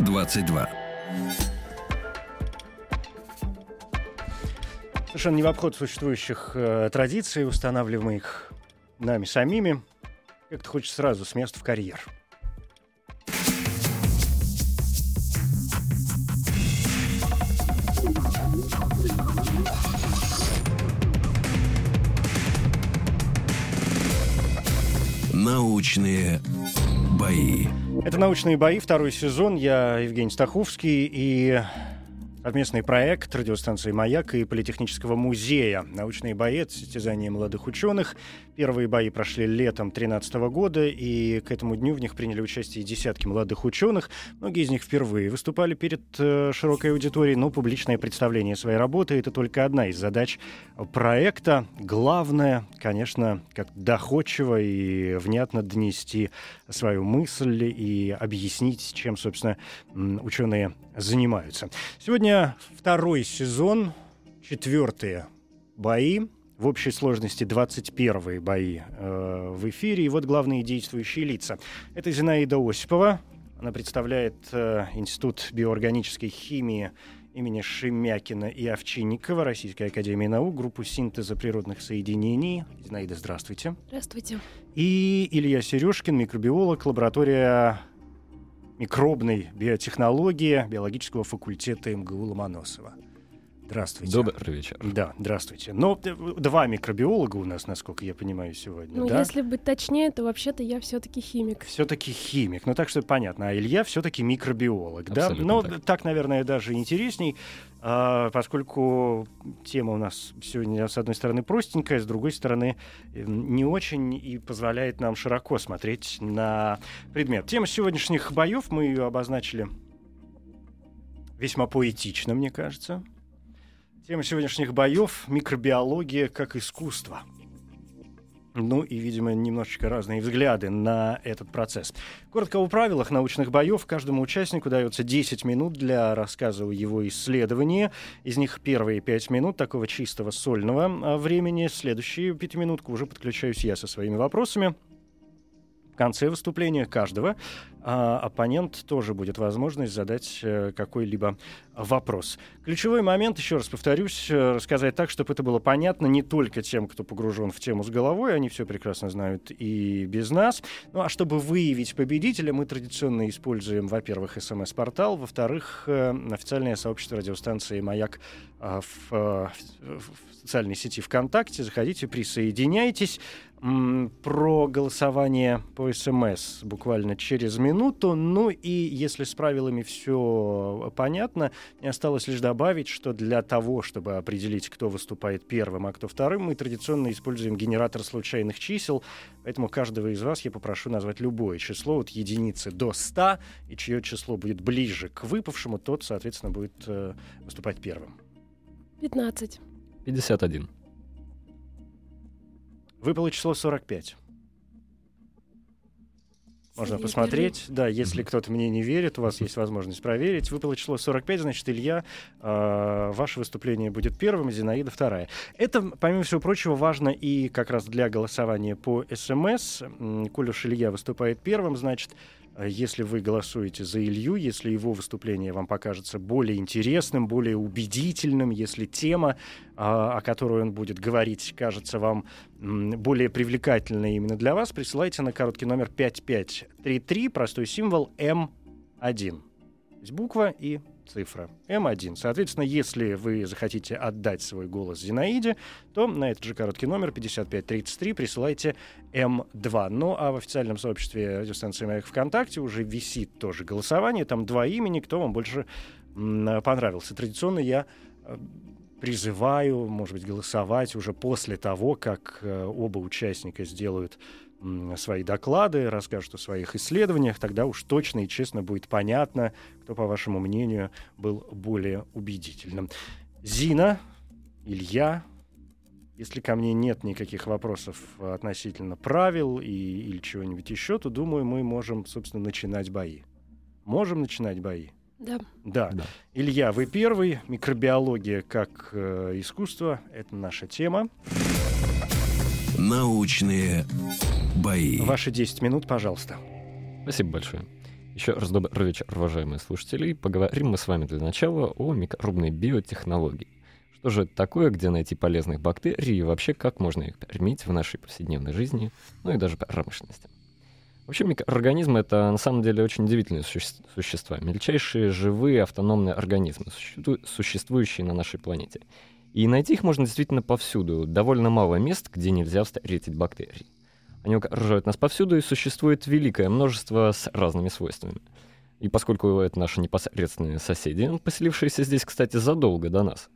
22. Совершенно не в обход существующих э, традиций, устанавливаемых нами самими. Как-то хочется сразу с места в карьер. Научные бои. Это «Научные бои», второй сезон. Я Евгений Стаховский и совместный проект радиостанции «Маяк» и Политехнического музея. «Научные бои» — это состязание молодых ученых. Первые бои прошли летом 2013 года, и к этому дню в них приняли участие десятки молодых ученых. Многие из них впервые выступали перед э, широкой аудиторией, но публичное представление своей работы — это только одна из задач проекта. Главное, конечно, как доходчиво и внятно донести свою мысль и объяснить, чем, собственно, ученые занимаются. Сегодня второй сезон, четвертые бои. В общей сложности 21 бои э, в эфире. И вот главные действующие лица. Это Зинаида Осипова. Она представляет э, Институт биоорганической химии имени Шемякина и Овчинникова Российской Академии Наук, группу синтеза природных соединений. Зинаида, здравствуйте. Здравствуйте. И Илья Сережкин, микробиолог, лаборатория микробной биотехнологии биологического факультета МГУ Ломоносова. Здравствуйте. Добрый вечер. Да, здравствуйте. Но э, два микробиолога у нас, насколько я понимаю, сегодня, Ну, да? если быть точнее, то вообще-то я все-таки химик. Все-таки химик, ну так что понятно. А Илья все-таки микробиолог, да? Абсолютно Но так. так. наверное, даже интересней, а, поскольку тема у нас сегодня, с одной стороны, простенькая, с другой стороны, э, не очень и позволяет нам широко смотреть на предмет. Тема сегодняшних боев мы ее обозначили весьма поэтично, мне кажется. Тема сегодняшних боев — микробиология как искусство. Ну и, видимо, немножечко разные взгляды на этот процесс. Коротко о правилах научных боев. Каждому участнику дается 10 минут для рассказа о его исследовании. Из них первые 5 минут такого чистого сольного а, времени. Следующие пятиминутку уже подключаюсь я со своими вопросами. В конце выступления каждого а, оппонент тоже будет возможность задать э, какой-либо вопрос. Ключевой момент, еще раз повторюсь, э, рассказать так, чтобы это было понятно не только тем, кто погружен в тему с головой, они все прекрасно знают и без нас. Ну а чтобы выявить победителя, мы традиционно используем, во-первых, смс-портал, во-вторых, э, официальное сообщество радиостанции «Маяк» а, в, э, в- в социальной сети ВКонтакте. Заходите, присоединяйтесь. Про голосование по СМС буквально через минуту. Ну и если с правилами все понятно, мне осталось лишь добавить, что для того, чтобы определить, кто выступает первым, а кто вторым, мы традиционно используем генератор случайных чисел. Поэтому каждого из вас я попрошу назвать любое число от единицы до 100, и чье число будет ближе к выпавшему, тот, соответственно, будет э, выступать первым. 15. 51. Выпало число 45. Можно посмотреть. Да, если кто-то мне не верит, у вас есть возможность проверить. Выпало число 45, значит, Илья, э, ваше выступление будет первым, Зинаида вторая. Это, помимо всего прочего, важно и как раз для голосования по СМС. М, Коль уж Илья выступает первым, значит, если вы голосуете за Илью, если его выступление вам покажется более интересным, более убедительным, если тема, а, о которой он будет говорить, кажется вам более привлекательной именно для вас, присылайте на короткий номер 5533, простой символ М1. То есть буква и цифра М1. Соответственно, если вы захотите отдать свой голос Зинаиде, то на этот же короткий номер 5533 присылайте М2. Ну, а в официальном сообществе радиостанции «Маяк» ВКонтакте уже висит тоже голосование. Там два имени, кто вам больше понравился. Традиционно я э, призываю, может быть, голосовать уже после того, как э, оба участника сделают свои доклады, расскажут о своих исследованиях, тогда уж точно и честно будет понятно, кто, по вашему мнению, был более убедительным. Зина, Илья, если ко мне нет никаких вопросов относительно правил и, или чего-нибудь еще, то, думаю, мы можем, собственно, начинать бои. Можем начинать бои? Да. Да. Да. Илья, вы первый. Микробиология как э, искусство — это наша тема. Научные бои. Ваши 10 минут, пожалуйста. Спасибо большое. Еще раз добрый вечер, уважаемые слушатели. Поговорим мы с вами для начала о микробной биотехнологии. Что же это такое, где найти полезных бактерий и вообще как можно их применить в нашей повседневной жизни, ну и даже промышленности. Вообще микроорганизмы — это на самом деле очень удивительные суще- существа. Мельчайшие живые автономные организмы, существу- существующие на нашей планете. И найти их можно действительно повсюду. Довольно мало мест, где нельзя встретить бактерий. Они окружают нас повсюду, и существует великое множество с разными свойствами. И поскольку это наши непосредственные соседи, поселившиеся здесь, кстати, задолго до нас,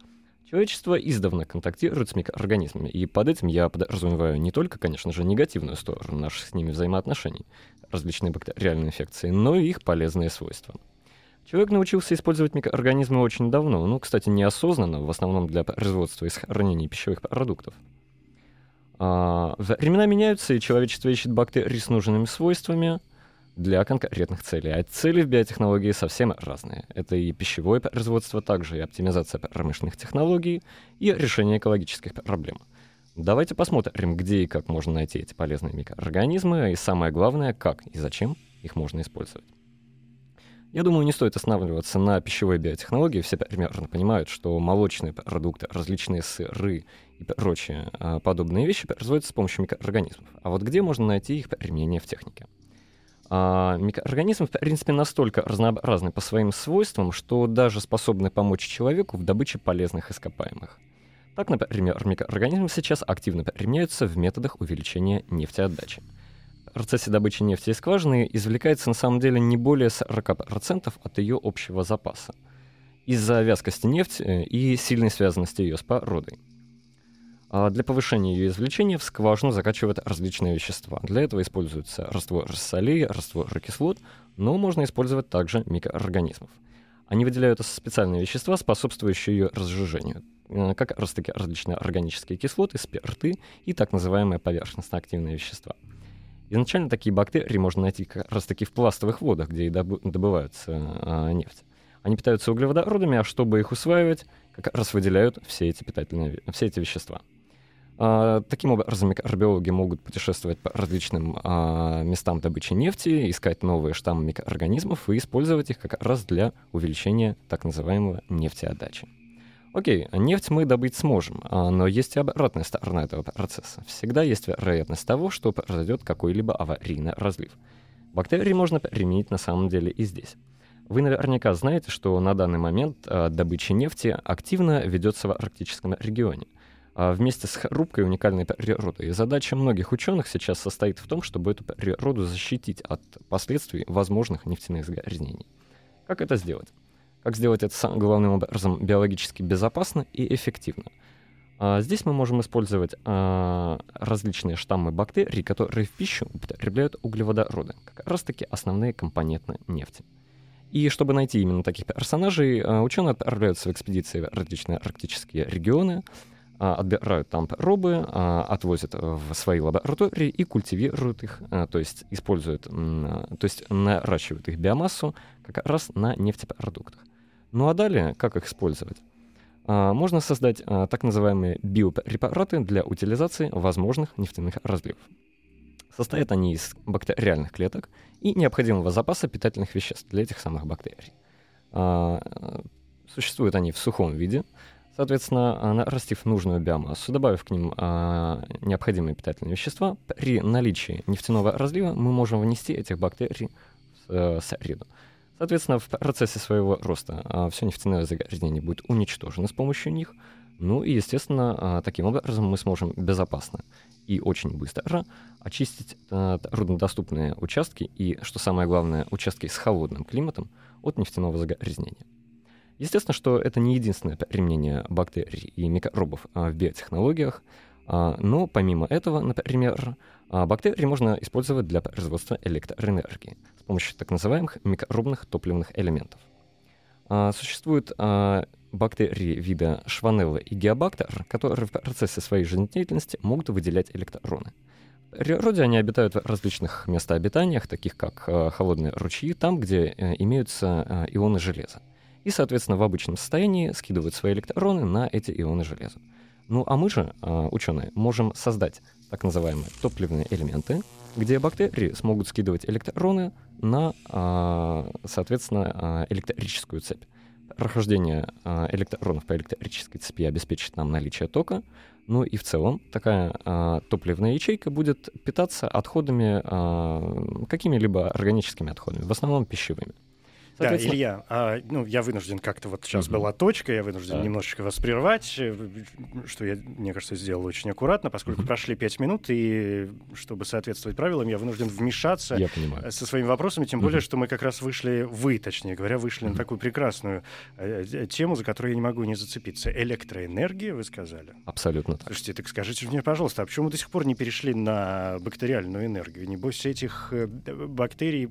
человечество издавна контактирует с микроорганизмами, и под этим я подразумеваю не только, конечно же, негативную сторону наших с ними взаимоотношений, различные бактериальные инфекции, но и их полезные свойства. Человек научился использовать микроорганизмы очень давно, ну, кстати, неосознанно, в основном для производства и сохранения пищевых продуктов. А, времена меняются, и человечество ищет бактерии с нужными свойствами для конкретных целей. А цели в биотехнологии совсем разные. Это и пищевое производство, также и оптимизация промышленных технологий, и решение экологических проблем. Давайте посмотрим, где и как можно найти эти полезные микроорганизмы, и самое главное, как и зачем их можно использовать. Я думаю, не стоит останавливаться на пищевой биотехнологии. Все примерно понимают, что молочные продукты, различные сыры и прочие а, подобные вещи производятся с помощью микроорганизмов. А вот где можно найти их применение в технике? А, микроорганизмы, в принципе, настолько разнообразны по своим свойствам, что даже способны помочь человеку в добыче полезных ископаемых. Так, например, микроорганизмы сейчас активно применяются в методах увеличения нефтеотдачи. Процессе добычи нефти из скважины извлекается на самом деле не более 40% от ее общего запаса из-за вязкости нефти и сильной связанности ее с породой. А для повышения ее извлечения в скважину закачивают различные вещества. Для этого используются раствор солей, раствор кислот, но можно использовать также микроорганизмов. Они выделяют специальные вещества, способствующие ее разжижению, э, как различные органические кислоты, спирты и так называемые поверхностно-активные вещества. Изначально такие бактерии можно найти как раз таки в пластовых водах, где и добы- добывается а, нефть. Они питаются углеводородами, а чтобы их усваивать, как раз выделяют все эти питательные, все эти вещества. А, таким образом, микробиологи могут путешествовать по различным а, местам добычи нефти, искать новые штаммы микроорганизмов и использовать их как раз для увеличения так называемого нефтеотдачи. Окей, нефть мы добыть сможем, а, но есть и обратная сторона этого процесса. Всегда есть вероятность того, что произойдет какой-либо аварийный разлив. Бактерии можно применить на самом деле и здесь. Вы наверняка знаете, что на данный момент а, добыча нефти активно ведется в арктическом регионе а, вместе с рубкой уникальной природы. И задача многих ученых сейчас состоит в том, чтобы эту природу защитить от последствий возможных нефтяных загрязнений. Как это сделать? Как сделать это сам- главным образом биологически безопасно и эффективно? А, Здесь мы можем использовать а, различные штаммы бактерий, которые в пищу употребляют углеводороды, как раз таки основные компоненты нефти. И чтобы найти именно таких персонажей, а, ученые отправляются в экспедиции в различные арктические регионы, отбирают там пробы, а, отвозят в свои лаборатории и культивируют их, то есть используют, то есть наращивают их биомассу как раз на нефтепродуктах. Ну а далее, как их использовать? А, Можно создать а, так называемые биопрепараты для утилизации возможных нефтяных разливов. Состоят они из бактериальных клеток и необходимого запаса питательных веществ для этих самых бактерий. А, Существуют они в сухом виде, соответственно, нарастив нужную биомассу, добавив к ним необходимые питательные вещества, при наличии нефтяного разлива мы можем внести этих бактерий в э, среду. Соответственно, в процессе своего роста все нефтяное загрязнение будет уничтожено с помощью них. Ну и, естественно, а, таким образом мы сможем безопасно и очень быстро очистить а, труднодоступные участки и, что самое главное, участки с холодным климатом от нефтяного загрязнения. Естественно, что это не единственное применение бактерий и микробов а, в биотехнологиях. А, Но помимо этого, например, а, бактерии можно использовать для производства электроэнергии с помощью так называемых микробных топливных элементов. А, Существуют бактерии вида шванелла и геобактер, которые в процессе своей жизнедеятельности могут выделять электроны. В природе они обитают в различных местообитаниях, таких как холодные ручьи, там, где э, имеются ионы железа. И, соответственно, в обычном состоянии скидывают свои электроны на эти ионы железа. Ну а мы же, э, ученые, можем создать так называемые топливные элементы, где бактерии смогут скидывать электроны на, э, соответственно, э, электрическую цепь. Прохождение электронов по электрической цепи обеспечит нам наличие тока, ну и в целом такая топливная ячейка будет питаться отходами, какими-либо органическими отходами, в основном пищевыми. Да, Илья, а, ну, я вынужден как-то вот сейчас Мгм. была точка, я вынужден Так. немножечко вас прервать, э, что я, мне кажется, сделал очень аккуратно, поскольку Мгм. прошли пять минут, и чтобы соответствовать правилам, я вынужден вмешаться я понимаю. со своими вопросами, тем более, Мгм. что мы как раз вышли, вы, точнее говоря, вышли на Мгм. такую прекрасную э, э, тему, за которую я не могу не зацепиться. Электроэнергия, вы сказали? Абсолютно так. Слушайте, так скажите мне, пожалуйста, а почему мы до сих пор не перешли на бактериальную энергию? Небось, этих э, бактерий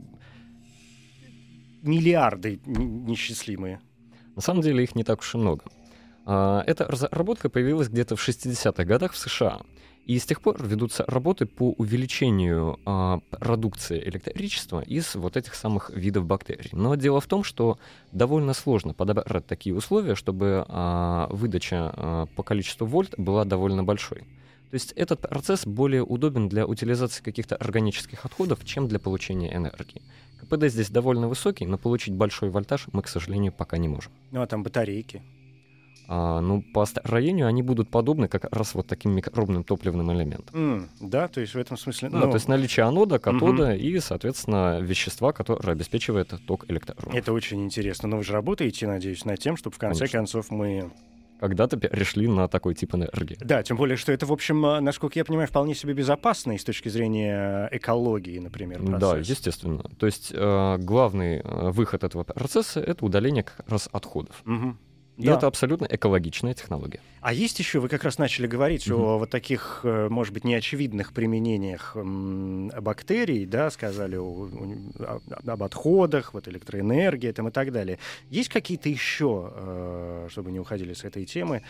миллиарды н- несчастливые. На самом деле их не так уж и много. А, Эта разработка появилась где-то в 60-х годах в США. И с тех пор ведутся работы по увеличению а, продукции электричества из вот этих самых видов бактерий. Но дело в том, что довольно сложно подобрать такие условия, чтобы а, выдача а, по количеству вольт была довольно большой. То есть этот процесс более удобен для утилизации каких-то органических отходов, чем для получения энергии. КПД здесь довольно высокий, но получить большой вольтаж мы, к сожалению, пока не можем. Ну, а там батарейки. А, ну, по строению они будут подобны как раз вот таким микробным топливным элементам. М, да, то есть в этом смысле... Да, ну, то есть наличие анода, катода и, соответственно, вещества, которое обеспечивает ток электронов. это очень интересно. Но вы же работаете, надеюсь, над тем, чтобы в конце Конечно. концов мы... Когда-то перешли на такой тип энергии. Да, тем более, что это, в общем, а, насколько я понимаю, вполне себе безопасно и с точки зрения экологии, например, Да, процесс. естественно. То есть э, главный э, выход этого процесса — это удаление как раз отходов. Мгм. И Да. это абсолютно экологичная технология. А есть еще, вы как раз начали говорить Мгм. о вот таких, э, может быть, неочевидных применениях бактерий, да, сказали о- о- об отходах, вот электроэнергии там, и так далее. Есть какие-то еще, э, чтобы не уходили с этой темы,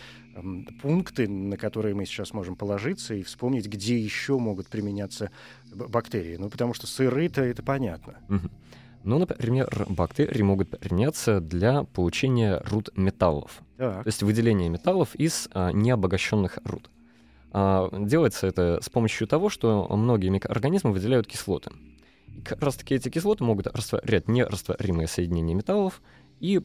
пункты, на которые мы сейчас можем положиться и вспомнить, где еще могут применяться б- бактерии? Ну, потому что сыры-то это понятно. Мгм. Ну, например, бактерии могут применяться для получения руд металлов. Так. То есть выделение металлов из а, необогащенных руд. А, делается это с помощью того, что многие микроорганизмы выделяют кислоты. И как раз таки эти кислоты могут растворять нерастворимые соединения металлов, и,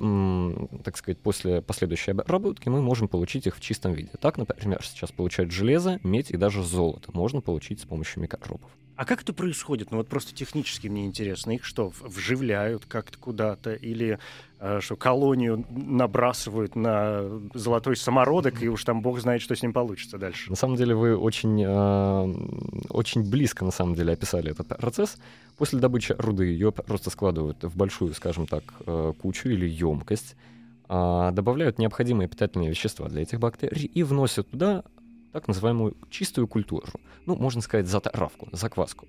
так сказать, после последующей обработки мы можем получить их в чистом виде. Так, например, сейчас получают железо, медь и даже золото можно получить с помощью микробов. А как это происходит? Ну вот просто технически мне интересно. Их что, вживляют как-то куда-то? Или э, что, колонию набрасывают на золотой самородок, и уж там бог знает, что с ним получится дальше? На самом деле вы очень, э, очень близко, на самом деле, описали этот процесс. После добычи руды ее просто складывают в большую, скажем так, э, кучу или емкость, а, добавляют необходимые питательные вещества для этих бактерий и вносят туда так называемую чистую культуру. Ну, можно сказать, затравку, закваску.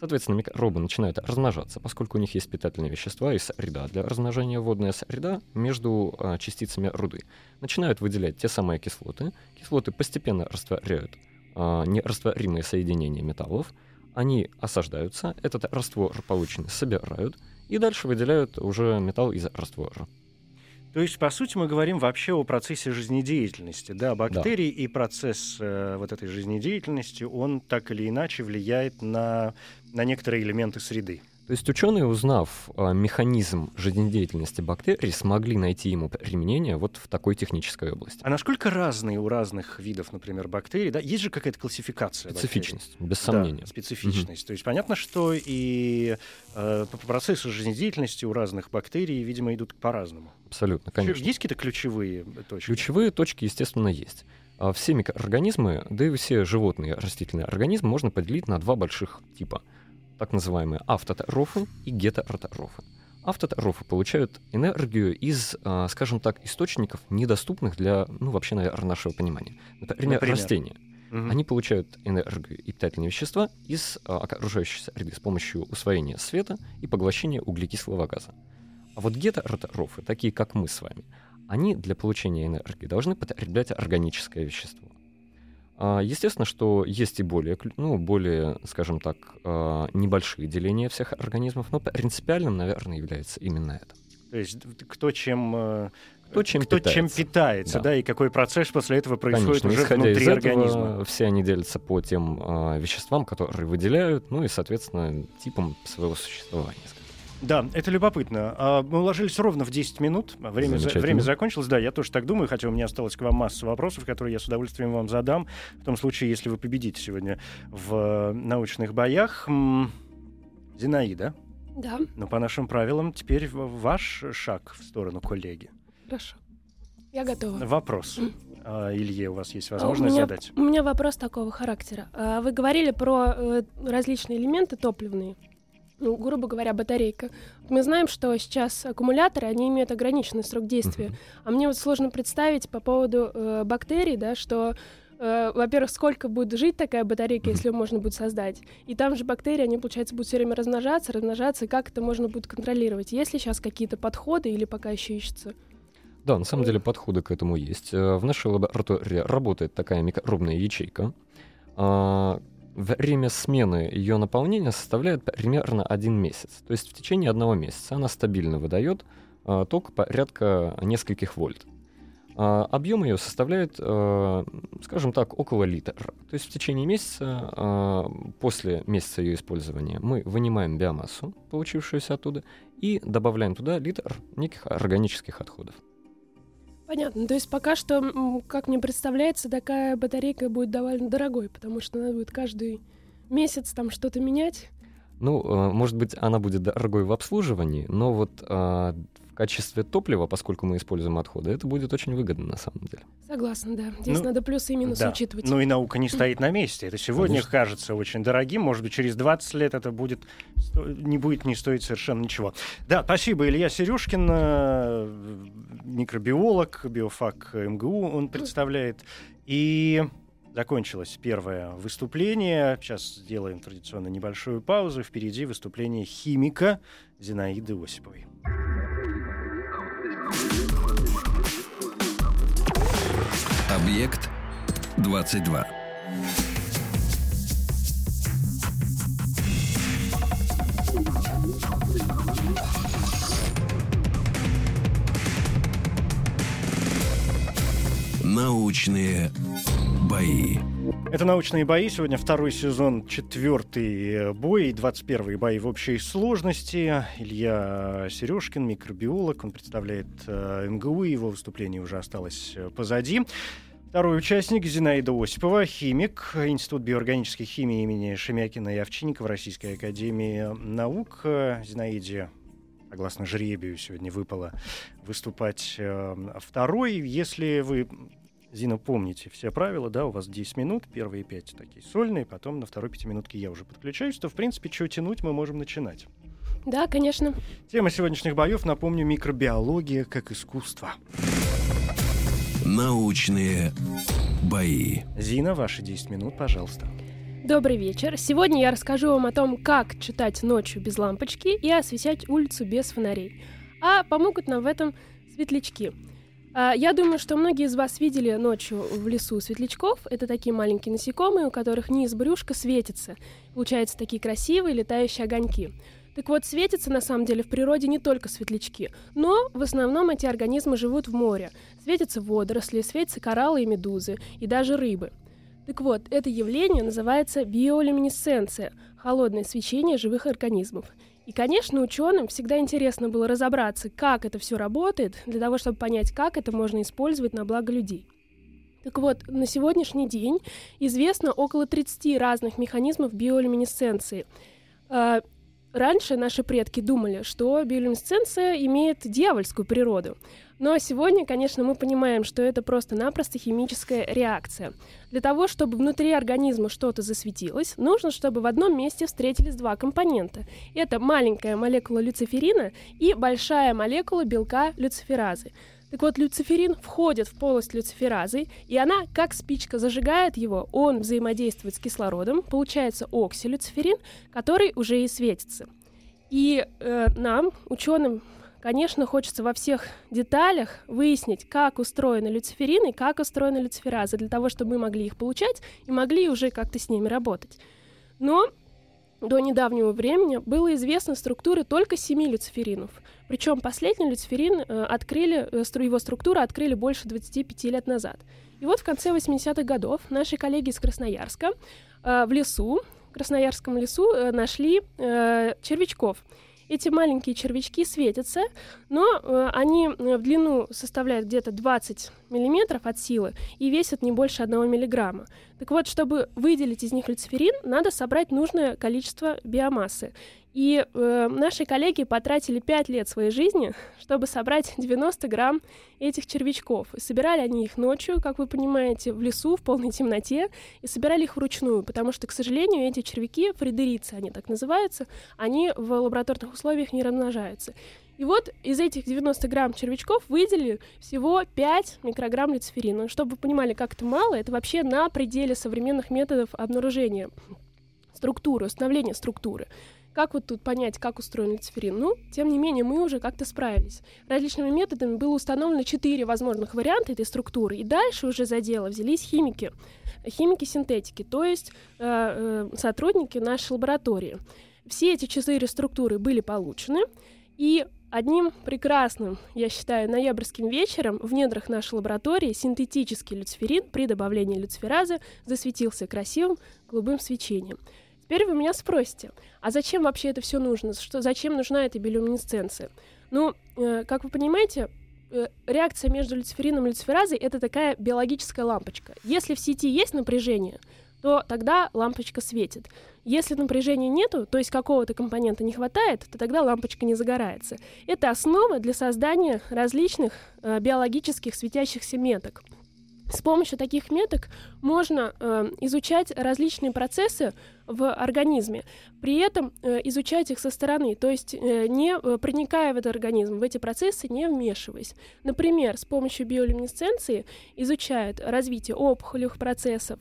Соответственно, микробы начинают размножаться, поскольку у них есть питательные вещества и среда для размножения, водная среда между а, частицами руды. Начинают выделять те самые кислоты. Кислоты постепенно растворяют а, нерастворимые соединения металлов. Они осаждаются, этот раствор полученный собирают и дальше выделяют уже металл из раствора. То есть, по сути, мы говорим вообще о процессе жизнедеятельности. Да, бактерий и процесс э, вот этой жизнедеятельности, он так или иначе влияет на, на некоторые элементы среды. То есть ученые, узнав а, механизм жизнедеятельности бактерий, смогли найти ему применение вот в такой технической области. А насколько разные у разных видов, например, бактерий? Да? Есть же какая-то классификация бактерий? Специфичность, без Да, сомнения. специфичность. То есть понятно, что и э, процессы жизнедеятельности у разных бактерий, видимо, идут по-разному. Абсолютно, конечно. Есть какие-то ключевые точки? Ключевые точки, естественно, есть. А Все микроорганизмы, да и все животные растительные организмы можно поделить на два больших типа. Так называемые автотрофы и гетеротрофы. Автотрофы получают энергию из, а, скажем так, источников, недоступных для, ну, вообще, наверное, нашего понимания. Например, Например? растения. Мгм. Они получают энергию и питательные вещества из а, окружающей среды с помощью усвоения света и поглощения углекислого газа. А вот гетеротрофы, такие как мы с вами, они для получения энергии должны потреблять органическое вещество. А, Естественно, что есть и более, ну, более, скажем так, а, небольшие деления всех организмов, но принципиальным, наверное, является именно это. То есть д- кто чем, э, Кто чем кто питается. чем питается, да. Да. и какой процесс после этого происходит Конечно, уже исходя внутри из организма. этого, все они делятся по тем а, веществам, которые выделяют, ну и, соответственно, типам своего существования. Да, это любопытно. А, Мы уложились ровно в 10 минут. Время, за- время закончилось. Да, я тоже так думаю, хотя у меня осталось к вам масса вопросов, которые я с удовольствием вам задам. В том случае, если вы победите сегодня в э, научных боях. Зинаида, Да, но по нашим правилам теперь ваш шаг в сторону коллеги. хорошо. Я готова. Вопрос. А, Илье, у вас есть А у возможность меня- задать? У меня вопрос такого характера. Вы говорили про э, различные элементы топливные. Ну, грубо говоря, батарейка. Мы знаем, что сейчас аккумуляторы, они имеют ограниченный срок действия. А мне вот сложно представить по поводу э, бактерий, да, что, э, во-первых, сколько будет жить такая батарейка, если ее можно будет создать. И там же бактерии, они, получается, будут все время размножаться, размножаться, и как это можно будет контролировать? Есть ли сейчас какие-то подходы или пока еще ищутся? Да, на самом деле подходы к этому есть. Э, В нашей лаборатории работает такая микробная ячейка. Время смены ее наполнения составляет примерно один месяц. То есть в течение одного месяца она стабильно выдает а, ток порядка нескольких вольт. А, Объем ее составляет, э, скажем так, около литра. То есть в течение месяца, а, после месяца ее использования, мы вынимаем биомассу, получившуюся оттуда, и добавляем туда литр неких органических отходов. Понятно. То есть пока что, как мне представляется, такая батарейка будет довольно дорогой, потому что надо будет каждый месяц там что-то менять. Ну, э, может быть, она будет дорогой в обслуживании, но вот а, качестве топлива, поскольку мы используем отходы, это будет очень выгодно на самом деле. Согласна, да. Здесь Ну, надо плюсы и минусы Да. учитывать. Ну и наука не стоит на месте. Это сегодня Конечно. кажется очень дорогим. Может быть, через 20 лет это будет не будет не стоить совершенно ничего. Да, спасибо. Илья Сережкин, э, микробиолог, биофак МГУ он представляет. И закончилось первое выступление. Сейчас сделаем традиционно небольшую паузу. Впереди выступление химика Зинаиды Осиповой. Объект 22. Научные бои. Это «Научные бои». Сегодня второй сезон, четвертый э, бой, 21 бои в общей сложности. Илья Сережкин, микробиолог, он представляет э, МГУ, его выступление уже осталось э, позади. Второй участник Зинаида Осипова, химик, Институт биоорганической химии имени Шемякина и Овчинникова Российской Академии Наук. Зинаиде, согласно жребию, сегодня выпало выступать э, второй. Если вы Зина, помните все правила, да, у вас 10 минут, первые 5 такие сольные, потом на второй пятиминутке я уже подключаюсь, то, в принципе, что тянуть, мы можем начинать. Да, конечно. Тема сегодняшних боев, напомню, микробиология как искусство. Научные бои. Зина, ваши 10 минут, пожалуйста. Добрый вечер. Сегодня я расскажу вам о том, как читать ночью без лампочки и освещать улицу без фонарей. А помогут нам в этом светлячки. А, Я думаю, что многие из вас видели ночью в лесу светлячков. Это такие маленькие насекомые, у которых низ брюшка светится. Получаются такие красивые летающие огоньки. Так вот, светятся на самом деле в природе не только светлячки, но в основном эти организмы живут в море. Светятся водоросли, светятся кораллы и медузы, и даже рыбы. Так вот, это явление называется биолюминесценция – холодное свечение живых организмов. И, конечно, ученым всегда интересно было разобраться, как это все работает, для того, чтобы понять, как это можно использовать на благо людей. Так вот, на сегодняшний день известно около 30 разных механизмов биолюминесценции. Раньше наши предки думали, что биолюминесценция имеет дьявольскую природу. Но сегодня, конечно, мы понимаем, что это просто-напросто химическая реакция. Для того, чтобы внутри организма что-то засветилось, нужно, чтобы в одном месте встретились два компонента. Это маленькая молекула люциферина и большая молекула белка люциферазы. Так вот, люциферин входит в полость люциферазы, и она, как спичка, зажигает его, он взаимодействует с кислородом, получается оксилюциферин, который уже и светится. И э, нам, ученым, конечно, хочется во всех деталях выяснить, как устроены люциферины, как устроены люциферазы, для того, чтобы мы могли их получать и могли уже как-то с ними работать. Но до недавнего времени было известно структуры только семи люциферинов. Причем последний люциферин э, открыли, э, его структуру открыли больше 25 лет назад. И вот в конце 80-х годов наши коллеги из Красноярска э, в лесу, в Красноярском лесу, нашли червячков. Эти маленькие червячки светятся, но э, они э, в длину составляют где-то 20 миллиметров от силы и весят не больше 1 миллиграмма. Так вот, чтобы выделить из них люциферин, надо собрать нужное количество биомассы. И э, наши коллеги потратили 5 лет своей жизни, чтобы собрать 90 грамм этих червячков. И собирали они их ночью, как вы понимаете, в лесу, в полной темноте, и собирали их вручную, потому что, к сожалению, эти червяки, фридерицы они так называются, они в лабораторных условиях не размножаются. И вот из этих 90 грамм червячков выделили всего 5 микрограмм люциферина. Чтобы вы понимали, как это мало, это вообще на пределе современных методов обнаружения структуры, установления структуры. Как вот тут понять, как устроен люциферин? Ну, тем не менее, мы уже как-то справились. Различными методами было установлено четыре возможных варианта этой структуры, и дальше уже за дело взялись химики, химики-синтетики, то есть э, э, сотрудники нашей лаборатории. Все эти четыре структуры были получены, и Одним прекрасным, я считаю, ноябрьским вечером в недрах нашей лаборатории синтетический люциферин при добавлении люциферазы засветился красивым голубым свечением. Теперь вы меня спросите, а зачем вообще это все нужно? Что, зачем нужна эта биолюминесценция? Ну, э, как вы понимаете, э, реакция между люциферином и люциферазой — это такая биологическая лампочка. Если в сети есть напряжение, то тогда лампочка светит. Если напряжения нету, то есть какого-то компонента не хватает, то тогда лампочка не загорается. Это основа для создания различных э, биологических светящихся меток. С помощью таких меток можно э, изучать различные процессы в организме, при этом э, изучать их со стороны, то есть э, не э, проникая в этот организм, в эти процессы не вмешиваясь. Например, с помощью биолюминесценции изучают развитие опухолевых процессов,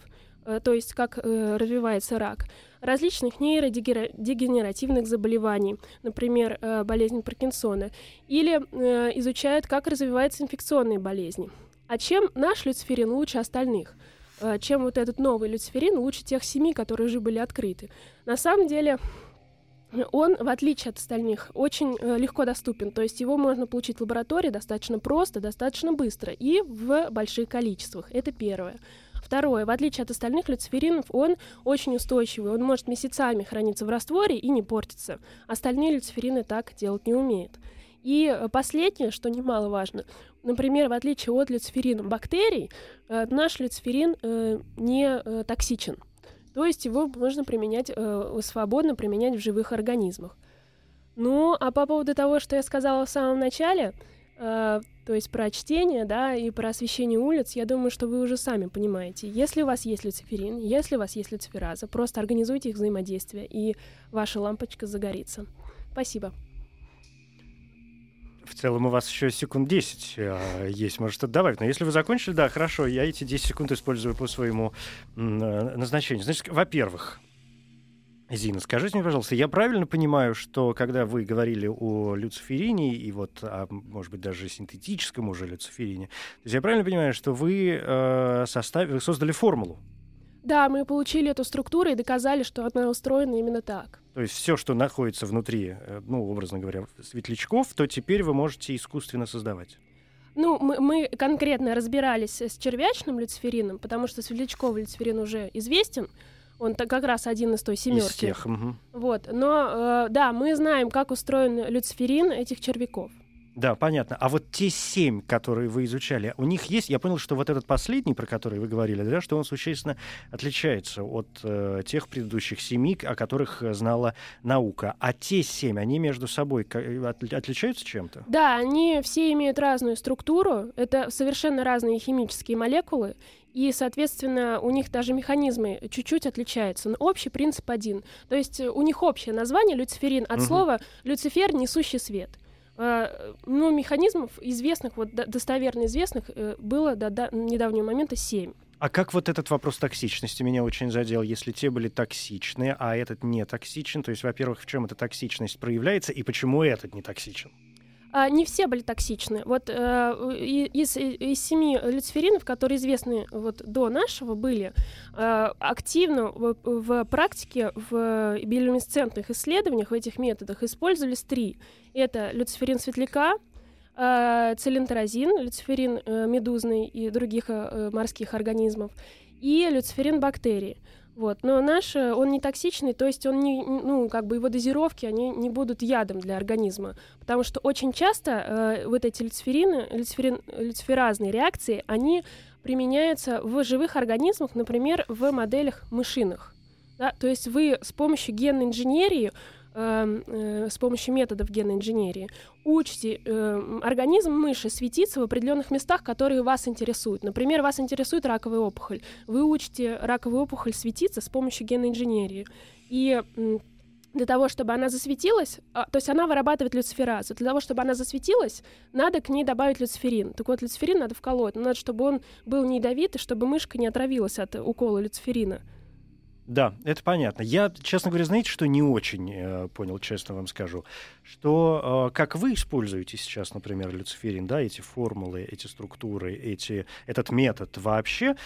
Э, то есть как э, развивается рак, различных нейродегенеративных заболеваний, например, э, болезнь Паркинсона, или э, изучают, как развиваются инфекционные болезни. А чем наш люциферин лучше остальных? Э, чем вот этот новый люциферин лучше тех семи, которые уже были открыты? На самом деле он, в отличие от остальных, очень э, легко доступен. То есть его можно получить в лаборатории достаточно просто, достаточно быстро и в больших количествах. Это первое. Второе, в отличие от остальных люциферинов, он очень устойчивый, он может месяцами храниться в растворе и не портиться. Остальные люциферины так делать не умеют. И э, последнее, что немаловажно, например, в отличие от люциферина бактерий, э, наш люциферин э, не токсичен. То есть его можно применять, свободно применять в живых организмах. Ну, а по поводу того, что я сказала в самом начале, то есть про чтение, да, и про освещение улиц, я думаю, что вы уже сами понимаете. Если у вас есть люциферин, если у вас есть люцифераза, просто организуйте их взаимодействие, и ваша лампочка загорится. Спасибо. В целом у вас еще секунд 10 э, есть, может, что добавить. Но если вы закончили, да, хорошо, я эти 10 секунд использую по своему э, назначению. Значит, во-первых, Зина, скажите мне, пожалуйста, я правильно понимаю, что когда вы говорили о люциферине и вот, о, может быть, даже синтетическом уже люциферине, то есть я правильно понимаю, что вы э, составили, создали формулу? Да, мы получили эту структуру и доказали, что она устроена именно так. То есть все, что находится внутри, э, ну, образно говоря, светлячков, то теперь вы можете искусственно создавать. Ну, мы, мы конкретно разбирались с червячным люциферином, потому что светлячковый люциферин уже известен, он как раз один из той семерки. Из тех, угу. Вот. Но э, да, мы знаем, как устроен люциферин этих червяков. Да, понятно. А вот те семь, которые вы изучали, у них есть, я понял, что вот этот последний, про который вы говорили, да, что он существенно отличается от э, тех предыдущих семи, о которых знала наука. А те семь, они между собой отличаются чем-то? Да, они все имеют разную структуру. Это совершенно разные химические молекулы. И, соответственно, у них даже механизмы чуть-чуть отличаются. Но общий принцип один. То есть у них общее название люциферин от угу. слова люцифер несущий свет. Ну, механизмов известных, вот до- достоверно известных, э, было до, до недавнего момента семь. А как вот этот вопрос токсичности меня очень задел? Если те были токсичны, а этот не токсичен, то есть, во-первых, в чем эта токсичность проявляется и почему этот не токсичен? А, не все были токсичны. Вот э, из, из семи люциферинов, которые известны вот до нашего, были э, активно в, в практике, в биолюминесцентных исследованиях, в этих методах использовались три. Это люциферин светляка, э, цилинтеразин, люциферин э, медузный и других э, морских организмов, и люциферин бактерий. Вот. Но наш, э, он не токсичный, то есть он не, ну, как бы его дозировки, они не будут ядом для организма. Потому что очень часто э, вот эти люциферины, люциферин, люциферазные реакции, они применяются в живых организмах, например, в моделях мышиных. Да? То есть вы с помощью генной инженерии, с помощью методов генной инженерии учите э, организм мыши светиться в определенных местах, которые вас интересуют. Например, вас интересует раковая опухоль. Вы учите раковую опухоль светиться с помощью генной инженерии. И для того, чтобы она засветилась, а, то есть она вырабатывает люциферазу. Для того, чтобы она засветилась, надо к ней добавить люциферин. Так вот, люциферин надо вколоть. Надо, чтобы он был не ядовитый, чтобы мышка не отравилась от укола люциферина. Да, это понятно. Я, честно говоря, знаете, что не очень э, понял, честно вам скажу, что э, как вы используете сейчас, например, люциферин, да, эти формулы, эти структуры, эти, этот метод вообще,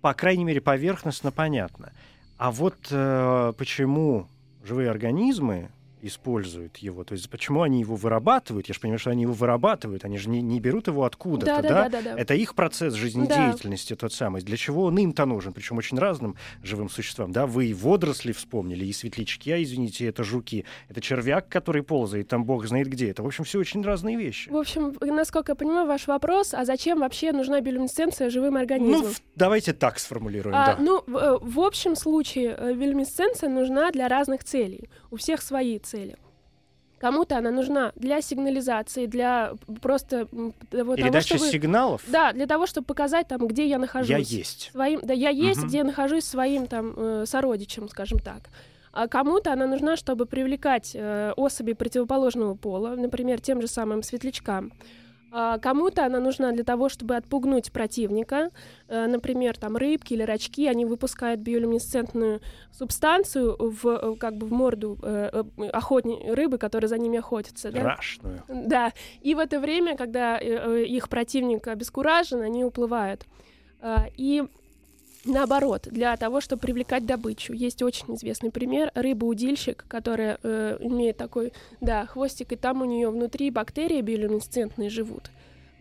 по крайней мере, поверхностно понятно. А вот э, почему живые организмы используют его, то есть почему они его вырабатывают, я же понимаю, что они его вырабатывают, они же не, не берут его откуда-то, Да, да? да, да, да, да. Это их процесс жизнедеятельности тот самый. Для чего он им-то нужен? Причем очень разным живым существам. Да, вы и водоросли вспомнили, и светлячки, а извините, это жуки, это червяк, который ползает, там бог знает где. Это, в общем, все очень разные вещи. В общем, насколько я понимаю, ваш вопрос, а зачем вообще нужна биолюминесценция живым организмам? Ну, давайте так сформулируем, А, да. Ну, в, в общем случае э, биолюминесценция нужна для разных целей. У всех свои цели. Кому-то она нужна для сигнализации, для просто того, того, Передача чтобы... сигналов Да, для того, чтобы показать там, где я нахожусь. «я есть». Своим, да, я есть, Мгм. где я нахожусь своим там э, сородичем, скажем так. А кому-то она нужна, чтобы привлекать э, особи противоположного пола, например, тем же самым светлячкам. А кому-то она нужна для того, чтобы отпугнуть противника. Э, например, там рыбки или рачки, они выпускают биолюминесцентную субстанцию в, э, как бы в морду э, охотни- рыбы, которая за ними охотится. да. Страшную. Да, и в это время, когда их противник обескуражен, они уплывают. А, И наоборот, для того, чтобы привлекать добычу. Есть очень известный пример. Рыба-удильщик, которая э, имеет такой, да, хвостик, и там у нее внутри бактерии биолюминесцентные живут.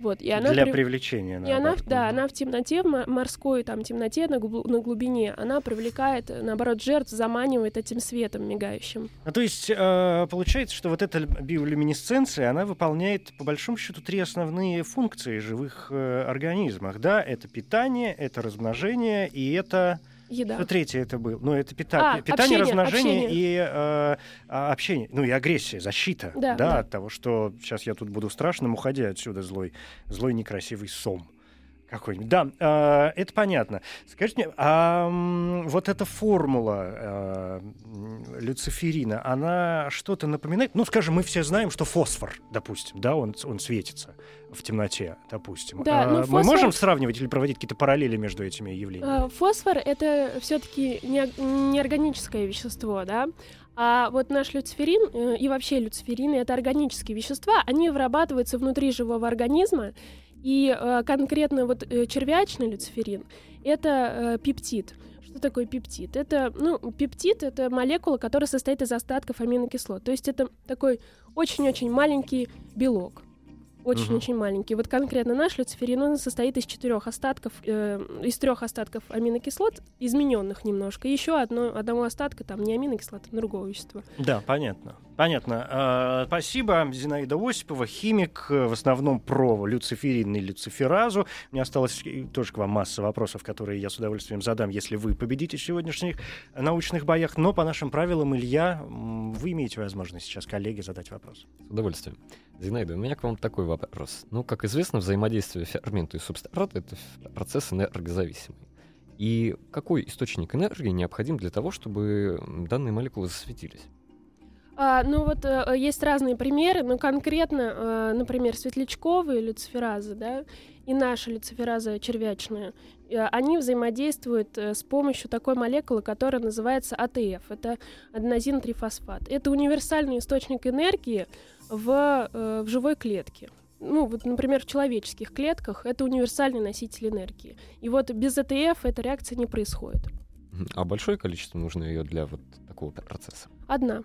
Вот, и она Для при- привлечения, и она, да, она в темноте, в мо- морской там темноте, на, глуб- на глубине, она привлекает, наоборот, жертв, заманивает этим светом мигающим. Ну, то есть э, получается, что вот эта биолюминесценция, она выполняет, по большому счету, три основные функции живых э, организмах. Да, это питание, это размножение и это... Еда. Что третье это было? Ну, это пита- А, питание, общение, размножение общение. и э, а, общение. Ну, и агрессия, защита. Да, да. от того, что сейчас я тут буду страшным, уходя отсюда, злой, злой некрасивый сом какой-нибудь. Да, э, это понятно. Скажите мне, а вот эта формула э, люциферина, она что-то напоминает? Ну, скажем, мы все знаем, что фосфор, допустим, да, он, он светится в темноте, допустим. Да, А ну, Мы фосфор- можем сравнивать или проводить какие-то параллели между этими явлениями? А, Фосфор это все-таки не, неорганическое вещество, да. А вот наш люциферин э, и вообще люциферины это органические вещества, они вырабатываются внутри живого организма, и э, конкретно вот э, червячный люциферин это э, пептид. Что такое пептид? Это, ну, пептид — это молекула, которая состоит из остатков аминокислот. То есть это такой очень-очень маленький белок. Очень-очень маленький. Вот конкретно наш люциферин, он состоит из четырех остатков, э, из трех остатков аминокислот, измененных немножко. Еще одно, одного остатка, там не аминокислот, а другого вещества. Да, понятно. Понятно. А, спасибо, Зинаида Осипова, химик, э, в основном про люциферин и люциферазу. Мне осталось э, тоже к вам масса вопросов, которые я с удовольствием задам, если вы победите в сегодняшних научных боях. Но по нашим правилам, Илья, вы имеете возможность сейчас коллеге задать вопрос. С удовольствием. Зинаида, у меня к вам такой вопрос. Ну, как известно, взаимодействие фермента и субстрата — это процесс энергозависимый. И какой источник энергии необходим для того, чтобы данные молекулы засветились? А, ну вот э, есть разные примеры, но конкретно, э, например, светлячковые люциферазы, да, и наша люцифераза червячная, э, они взаимодействуют э, с помощью такой молекулы, которая называется АТФ. Это аденозин-трифосфат. Это универсальный источник энергии в, э, в живой клетке. Ну, вот, например, в человеческих клетках это универсальный носитель энергии. И вот без АТФ эта реакция не происходит. А большое количество нужно ее для вот такого процесса? Одна.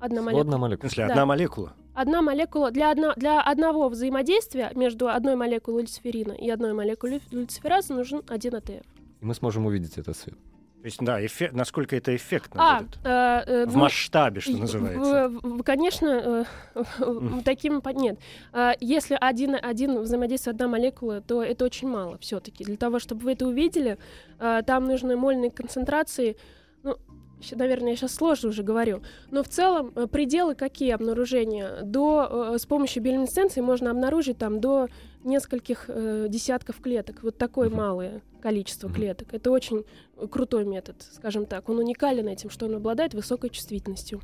Одна молекула. одна В молекула. смысле, Да. одна молекула. Одна молекула для, одно, для одного взаимодействия между одной молекулой люциферина и одной молекулой люциферазы нужен один АТФ. И мы сможем увидеть этот свет. То есть, да, эффе- насколько это эффектно А, будет. э, э, В ну, масштабе, что называется. в- в- конечно, э, таким по- нет. А, Если один, один взаимодействует одна молекула, то это очень мало все-таки. Для того, чтобы вы это увидели, а, там нужны мольные концентрации. Ну, наверное, я сейчас сложно уже говорю. Но в целом э, пределы какие обнаружения? До, э, с помощью биолюминесценции можно обнаружить там до нескольких э, десятков клеток. Вот такое Мгм. малое количество Мгм. клеток. Это очень крутой метод, скажем так. Он уникален этим, что он обладает высокой чувствительностью.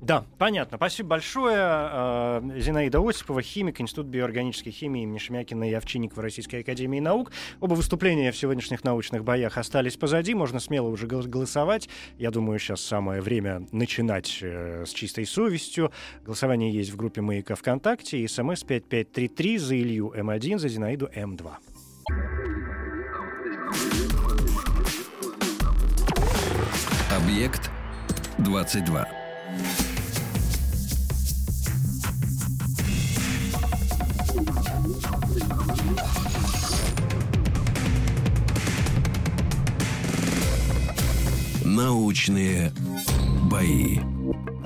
Да, понятно. Спасибо большое. А, Зинаида Осипова, химик, Институт биоорганической химии имени Шемякина и Овчинникова Российской Академии Наук. Оба выступления в сегодняшних научных боях остались позади. Можно смело уже гол- голосовать. Я думаю, сейчас самое время начинать э, с чистой совестью. Голосование есть в группе «Маяка ВКонтакте» и смс 5533 за Илью М1, за Зинаиду М2. Объект 22. Научные бои.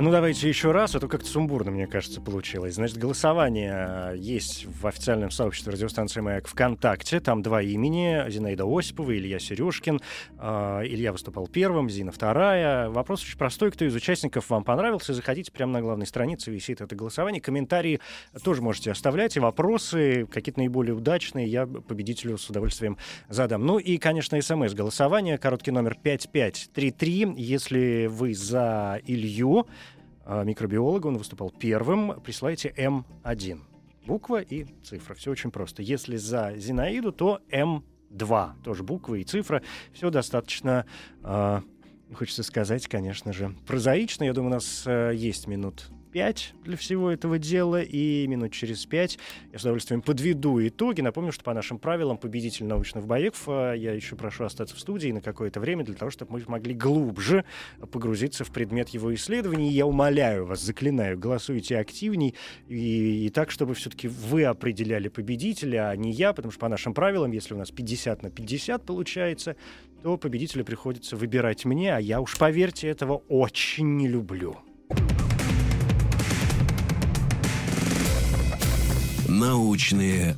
Ну, давайте еще раз, а то как-то сумбурно, мне кажется, получилось. Значит, голосование есть в официальном сообществе радиостанции «Маяк» ВКонтакте. Там два имени. Зинаида Осипова, Илья Сережкин. А, Илья выступал первым, Зина вторая. Вопрос очень простой. Кто из участников вам понравился? Заходите прямо на главной странице, висит это голосование. Комментарии тоже можете оставлять. И вопросы, какие-то наиболее удачные, я победителю с удовольствием задам. Ну и, конечно, смс-голосование. Короткий номер 5533. Если вы за Илью, а, микробиолога, он выступал первым, присылайте М1. Буква и цифра. Все очень просто. Если за Зинаиду, то М2. Тоже буква и цифра. Все достаточно, а, хочется сказать, конечно же, прозаично. Я думаю, у нас а, есть минут 5 для всего этого дела, и минут через 5 я с удовольствием подведу итоги. Напомню, что по нашим правилам победитель научных боев а, я еще прошу остаться в студии на какое-то время для того, чтобы мы могли глубже погрузиться в предмет его исследований. Я умоляю вас, заклинаю, голосуйте активней и, и так, чтобы все-таки вы определяли победителя, а не я, потому что по нашим правилам, если у нас 50 на 50 получается, то победителя приходится выбирать мне, а я уж, поверьте, этого очень не люблю. Научные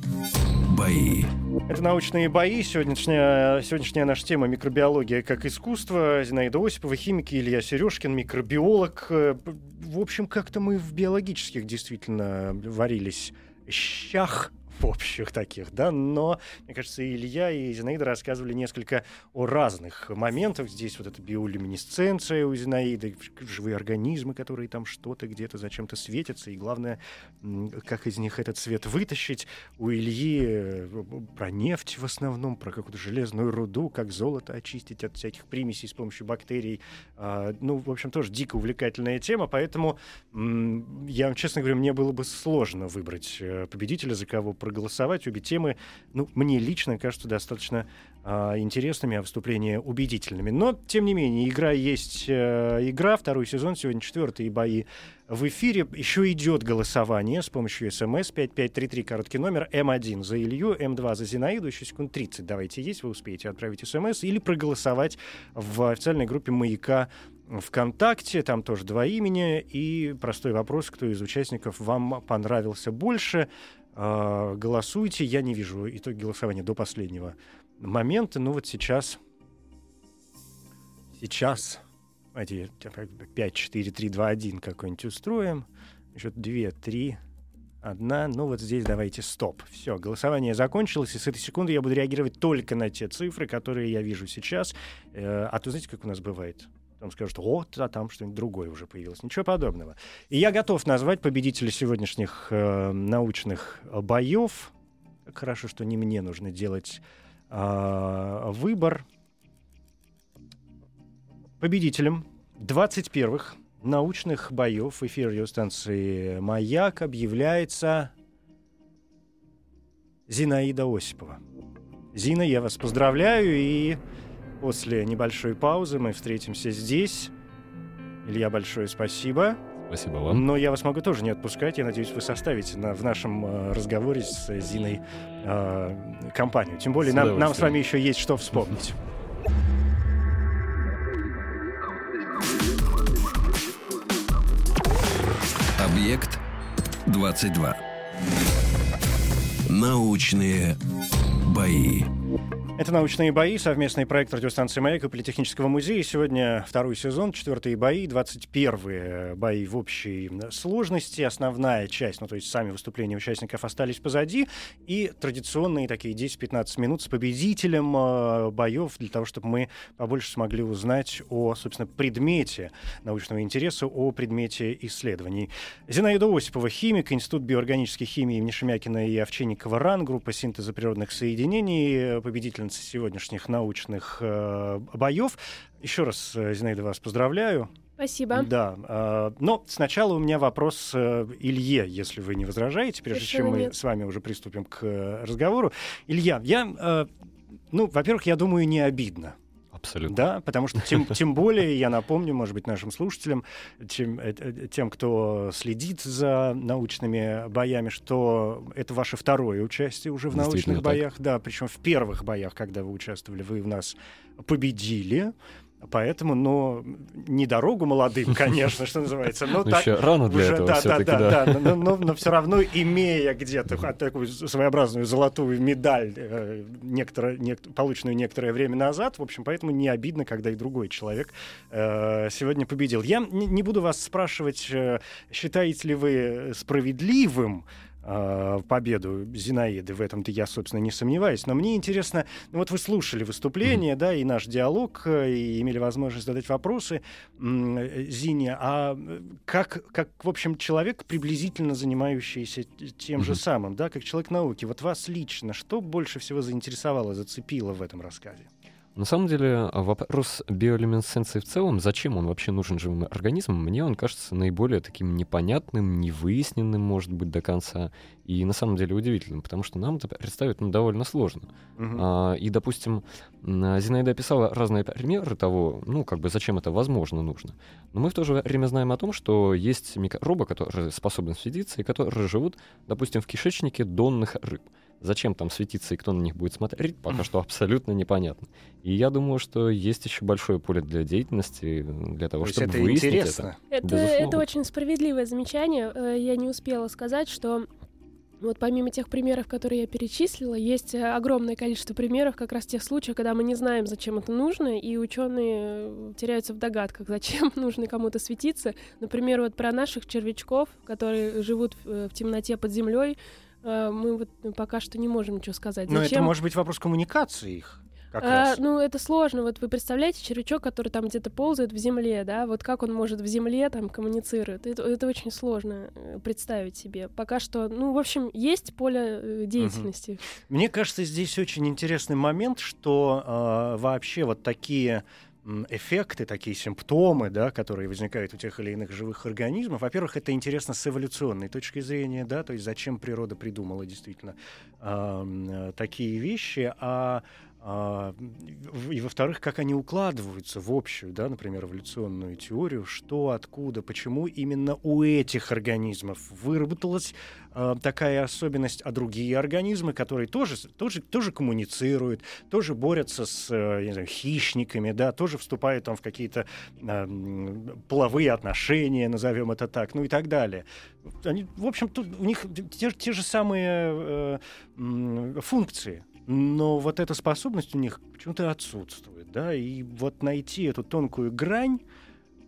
бои. Это научные бои. Сегодняшняя, сегодняшняя наша тема микробиология как искусство. Зинаида Осипова, химик, Илья Сережкин, микробиолог. Э, В общем, как-то мы в биологических действительно варились щах общих таких, да, но, мне кажется, и Илья и Зинаида рассказывали несколько о разных моментах. Здесь вот эта биолюминесценция у Зинаиды, живые организмы, которые там что-то где-то зачем-то светятся, и главное, как из них этот свет вытащить. У Ильи э, про нефть в основном, про какую-то железную руду, как золото очистить от всяких примесей с помощью бактерий. А, ну, в общем, тоже дико увлекательная тема, поэтому я, честно говоря, мне было бы сложно выбрать э, победителя, за кого проголосовать. Обе темы, ну, мне лично кажутся достаточно а, интересными, а выступления убедительными. Но, тем не менее, игра есть э, игра, второй сезон, сегодня четвертые бои в эфире. Еще идет голосование с помощью смс 5533, короткий номер, М1 за Илью, М2 за Зинаиду, еще секунд 30 давайте есть, вы успеете отправить смс или проголосовать в официальной группе «Маяка» ВКонтакте, там тоже два имени, и простой вопрос, кто из участников вам понравился больше. А, голосуйте, я не вижу итоги голосования до последнего момента, но вот сейчас, сейчас, давайте 5, 4, 3, 2, 1 какой-нибудь устроим, еще 2, 3, одна, ну вот здесь давайте стоп. Все, голосование закончилось, и с этой секунды я буду реагировать только на те цифры, которые я вижу сейчас. Э, а то знаете, как у нас бывает? Потом скажут, вот, а там что-нибудь другое уже появилось. Ничего подобного. И я готов назвать победителей сегодняшних э, научных боев. Как хорошо, что не мне нужно делать э, выбор. Победителем 21-х научных боев в эфире радиостанции «Маяк» объявляется Зинаида Осипова. Зина, я вас поздравляю, и после небольшой паузы мы встретимся здесь. Илья, большое спасибо. Спасибо вам. Но я вас могу тоже не отпускать. Я надеюсь, вы составите на, в нашем э, разговоре с Зиной э, компанию. Тем более нам, нам с вами еще есть что вспомнить. Объект 22. Научные бои. Это «Научные бои», совместный проект радиостанции «Маяк» и Политехнического музея. Сегодня второй сезон, четвертые бои, 21 бои в общей сложности. Основная часть, ну то есть сами выступления участников остались позади. И традиционные такие 10-15 минут с победителем э, боев для того, чтобы мы побольше смогли узнать о, собственно, предмете научного интереса, о предмете исследований. Зинаида Осипова, химик, Институт биоорганической химии имени Шемякина и Овчинникова РАН, группа синтеза природных соединений, победитель участницы сегодняшних научных э, боев. Еще раз, э, Зинаида, вас поздравляю. Спасибо. Да. Э, но сначала у меня вопрос э, Илье, если вы не возражаете, прежде Совершенно чем мы нет. с вами уже приступим к разговору. Илья, я, ну, во-первых, я думаю, не обидно Абсолютно. Да, потому что тем, тем более, я напомню, может быть, нашим слушателям, тем, э, э, тем, кто следит за научными боями, что это ваше второе участие уже в научных боях. Да, причем в первых боях, когда вы участвовали, вы в нас победили. Поэтому, ну, не дорогу молодым, конечно, что называется, но ну, так еще рано для уже, этого да, да, да, да, но, но, но все равно имея где-то такую своеобразную золотую медаль, э, некоторое, не, полученную некоторое время назад, в общем, поэтому не обидно, когда и другой человек э, сегодня победил. Я не, не буду вас спрашивать, э, считаете ли вы справедливым э, победу Зинаиды. В этом-то я, собственно, не сомневаюсь. Но мне интересно, ну вот вы слушали выступление, mm-hmm. да, и наш диалог, э, и имели возможность задать вопросы Зине. А как, как, в общем, человек, приблизительно занимающийся тем mm-hmm. же самым, да, как человек науки, вот вас лично, что больше всего заинтересовало, зацепило в этом рассказе? На самом деле вопрос биолюминесценции в целом, зачем он вообще нужен живым организмам, мне он кажется наиболее таким непонятным, невыясненным, может быть, до конца, и на самом деле удивительным, потому что нам это представить ну, довольно сложно. Uh-huh. А, и, допустим, Зинаида описала разные примеры того, ну, как бы зачем это возможно нужно. Но мы в то же время знаем о том, что есть микробы, которые способны светиться и которые живут, допустим, в кишечнике донных рыб. Зачем там светиться и кто на них будет смотреть, пока что абсолютно непонятно. И я думаю, что есть еще большое поле для деятельности, для того, То чтобы это выяснить интересно. это. Это, это очень справедливое замечание. Э, я не успела сказать, что вот помимо тех примеров, которые я перечислила, есть э, огромное количество примеров как раз тех случаев, когда мы не знаем, зачем это нужно, и ученые э, теряются в догадках, зачем нужно кому-то светиться. Например, вот про наших червячков, которые живут в темноте под землей, мы вот пока что не можем ничего сказать. Но Зачем? это может быть вопрос коммуникации их. Как а, Ну, это сложно. Вот вы представляете, червячок, который там где-то ползает в земле, да, вот как он может в земле там коммуницирует. Это, это очень сложно э, представить себе. Пока что, ну, в общем, есть поле деятельности. Угу. Мне кажется, здесь очень интересный момент, что э, вообще вот такие эффекты, такие симптомы, да, которые возникают у тех или иных живых организмов. Во-первых, это интересно с эволюционной точки зрения, да, то есть зачем природа придумала действительно э, такие вещи, а и, во-вторых, как они укладываются в общую, да, например, эволюционную теорию, что, откуда, почему именно у этих организмов выработалась э, такая особенность, а другие организмы, которые тоже, тоже, тоже коммуницируют, тоже борются с э, знаю, хищниками, да, тоже вступают там в какие-то э, половые отношения, назовем это так, ну и так далее. Они, в общем, тут у них те, те же самые э, функции но вот эта способность у них почему-то отсутствует, да, и вот найти эту тонкую грань,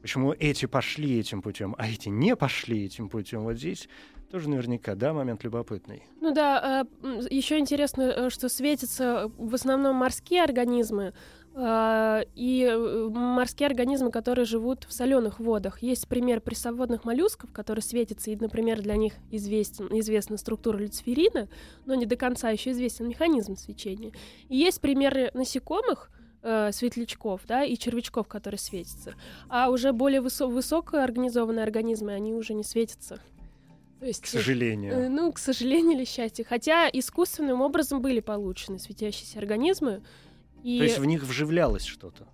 почему эти пошли этим путем, а эти не пошли этим путем, вот здесь Тоже наверняка, да, момент любопытный. Ну да, еще интересно, э, что светятся в основном морские организмы, а, и э, морские организмы, которые живут в соленых водах. Есть пример прессоводных моллюсков, которые светятся, и, например, для них известен, известна структура люциферина, но не до конца еще известен механизм свечения. И есть примеры насекомых, э, светлячков, да, и червячков, которые светятся. А уже более высо- высокоорганизованные организмы, они уже не светятся. То есть, к сожалению. Э, ну, к сожалению или счастью. Хотя искусственным образом были получены светящиеся организмы, и... То есть в них вживлялось что-то?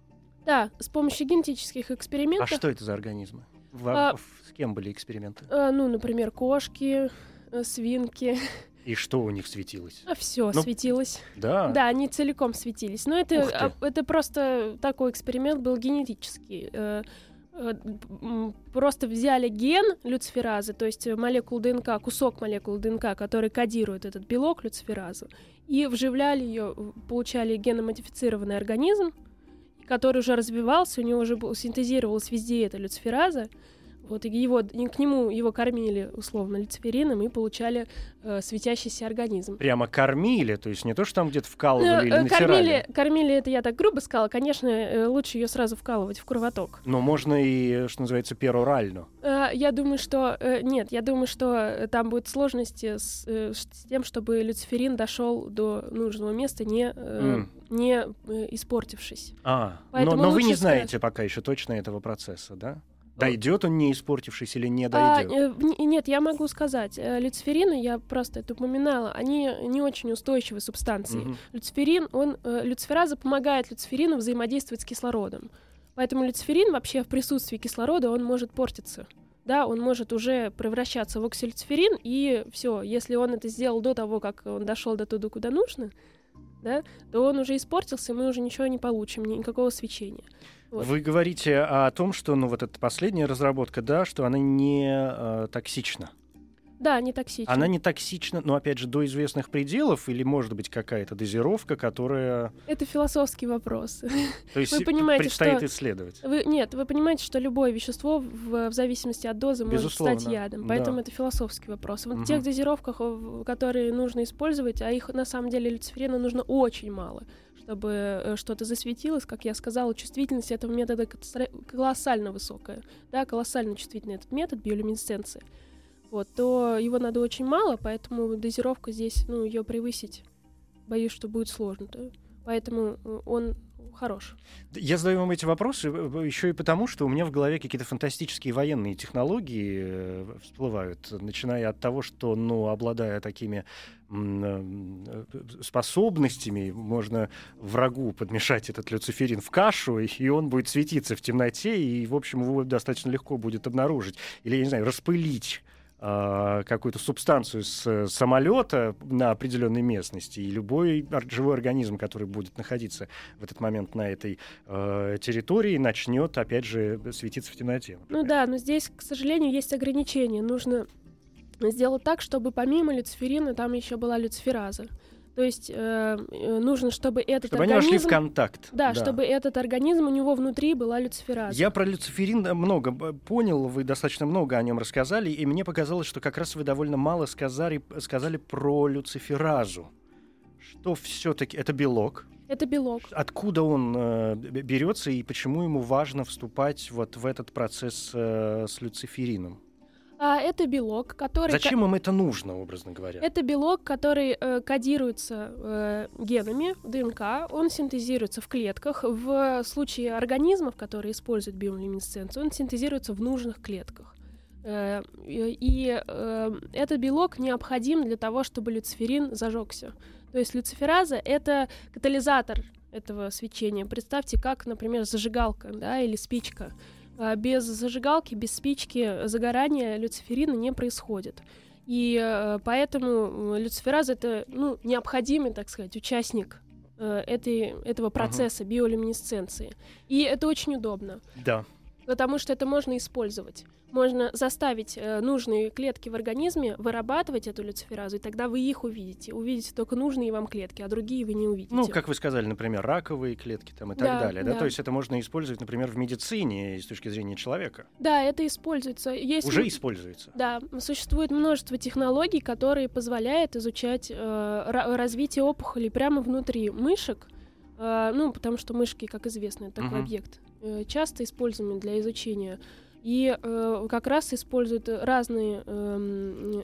Да, с помощью генетических экспериментов. А что это за организмы? В, а, с кем были эксперименты? А, ну, например, кошки, э, свинки. И что у них светилось? А все ну, светилось. Да. Да, они целиком светились. Но это, а, это просто такой эксперимент был генетический. Э, просто взяли ген люциферазы, то есть молекул ДНК, кусок молекул ДНК, который кодирует этот белок люциферазу, и вживляли ее, получали геномодифицированный организм, который уже развивался, у него уже был, синтезировалась везде эта люцифераза, вот, и его, и к нему его кормили условно люциферином и получали э, светящийся организм. Прямо кормили, то есть не то, что там где-то вкалывали э, или натирали. Кормили, кормили, это я так грубо сказала. Конечно, э, лучше ее сразу вкалывать в кровоток. Но можно и, что называется, перорально. Э, я думаю, что... Э, нет, я думаю, что там будут сложности с, э, с тем, чтобы люциферин дошел до нужного места, не, э, mm. не э, испортившись. А, но, но вы не знаете сказать... пока еще точно этого процесса, да? Дойдет он не испортившись или не дойдет? А, э, нет, я могу сказать. Э, люциферины, я просто это упоминала, они не очень устойчивые субстанции. Угу. Люциферин, он, э, люцифераза помогает люциферину взаимодействовать с кислородом. Поэтому люциферин вообще в присутствии кислорода, он может портиться. Да, он может уже превращаться в оксилюциферин, и все, если он это сделал до того, как он дошел до туда, куда нужно, да, то он уже испортился, мы уже ничего не получим, никакого свечения. Вот. Вы говорите о том, что, ну, вот эта последняя разработка, да, что она не э, токсична. Да, не токсична. Она не токсична, но опять же до известных пределов или может быть какая-то дозировка, которая. Это философский вопрос. То есть вы понимаете, предстоит что... исследовать. Вы... Нет, вы понимаете, что любое вещество в, в зависимости от дозы Безусловно. может стать ядом, поэтому да. это философский вопрос. В угу. тех дозировках, которые нужно использовать, а их на самом деле люциферина нужно очень мало чтобы э, что-то засветилось, как я сказала, чувствительность этого метода колоссально высокая, да, колоссально чувствительный этот метод биолюминесценции, вот, то его надо очень мало, поэтому дозировка здесь, ну, ее превысить, боюсь, что будет сложно, да? поэтому э, он хорош. Я задаю вам эти вопросы э, еще и потому, что у меня в голове какие-то фантастические военные технологии э, всплывают, начиная от того, что, ну, обладая такими э, способностями, можно врагу подмешать этот люциферин в кашу, и он будет светиться в темноте, и, в общем, его достаточно легко будет обнаружить. Или, я не знаю, распылить какую-то субстанцию с самолета на определенной местности, и любой живой организм, который будет находиться в этот момент на этой э, территории, начнет, опять же, светиться в темноте. Например. Ну да, но здесь, к сожалению, есть ограничения. Нужно сделать так, чтобы помимо люциферина там еще была люцифераза. То есть э, э, нужно, чтобы этот чтобы организм... они вошли в контакт. Да, да, чтобы этот организм, у него внутри была люцифераза. Я про люциферин много понял, вы достаточно много о нем рассказали, и мне показалось, что как раз вы довольно мало сказали, сказали про люциферазу. Что все-таки... Это белок. Это белок. Откуда он э, берется и почему ему важно вступать вот в этот процесс э, с люциферином? А, это белок, который... Зачем им это нужно, образно говоря? Это белок, который э, кодируется э, генами ДНК, он синтезируется в клетках. В случае организмов, которые используют биолюминесценцию, он синтезируется в нужных клетках. Э, и э, этот белок необходим для того, чтобы люциферин зажегся. То есть люцифераза — это катализатор этого свечения. Представьте, как, например, зажигалка да, или спичка — без зажигалки, без спички загорания люциферина не происходит. И э, поэтому люцифераза это ну, необходимый, так сказать, участник э, этой, этого процесса uh-huh. биолюминесценции. И это очень удобно. Да. Потому что это можно использовать. Можно заставить э, нужные клетки в организме вырабатывать эту люциферазу, и тогда вы их увидите. Увидите только нужные вам клетки, а другие вы не увидите. Ну, как вы сказали, например, раковые клетки там и так Да, далее. Да? да. То есть это можно использовать, например, в медицине с точки зрения человека. Да, это используется. Есть Уже используется. Да, существует множество технологий, которые позволяют изучать э, ра- развитие опухолей прямо внутри мышек. Э, ну, потому что мышки, как известно, это такой Мгм. объект, э, часто используемый для изучения. И э, как раз используют разные,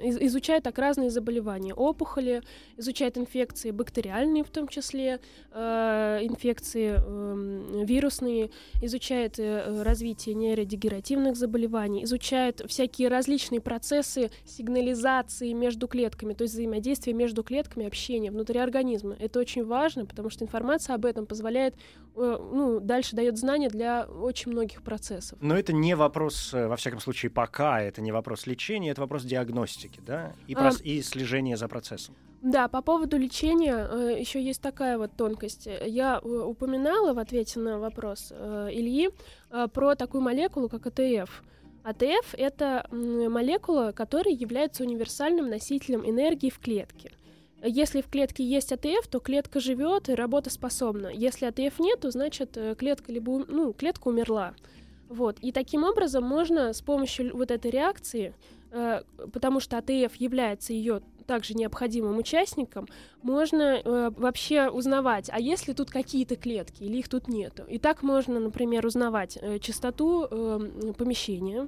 из- изучают так разные заболевания. Опухоли, изучают инфекции бактериальные в том числе, э, инфекции эм, вирусные, изучает э, развитие нейродегенеративных заболеваний, изучает всякие различные процессы сигнализации между клетками, то есть взаимодействие между клетками, общение внутри организма. Это очень важно, потому что информация об этом позволяет, э, ну, дальше дает знания для очень многих процессов. Но это не вопрос, э, во всяком случае, пока, это не вопрос лечения, это вопрос диагностики, да, и, А, прос- и слежения за процессом. Да, по поводу лечения еще есть такая вот тонкость. Я э, упоминала в ответе на вопрос э, Ильи э, про такую молекулу, как АТФ. АТФ — это молекула, которая является универсальным носителем энергии в клетке. Если в клетке есть АТФ, то клетка живет и работоспособна. Если АТФ нет, то значит э, клетка либо ну, клетка умерла. Вот. И таким образом можно с помощью вот этой реакции, э, потому что АТФ является ее также необходимым участником, можно э, вообще узнавать, а есть ли тут какие-то клетки или их тут нету. И так можно, например, узнавать э, чистоту э, помещения.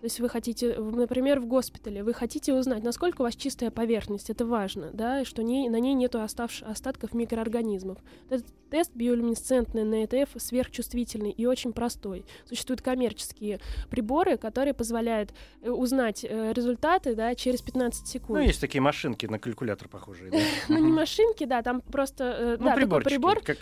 То есть вы хотите, в- например, в госпитале, вы хотите узнать, насколько у вас чистая поверхность, это важно, да, что ней, на ней оставш- остатков микроорганизмов. Этот тест биолюминесцентный на ЭТФ сверхчувствительный и очень простой. Существуют коммерческие приборы, которые позволяют э, узнать э, результаты да, через 15 секунд. Ну, есть такие машинки на калькулятор похожие. Ну, не машинки, да, там просто э, Ну, прибор. Как,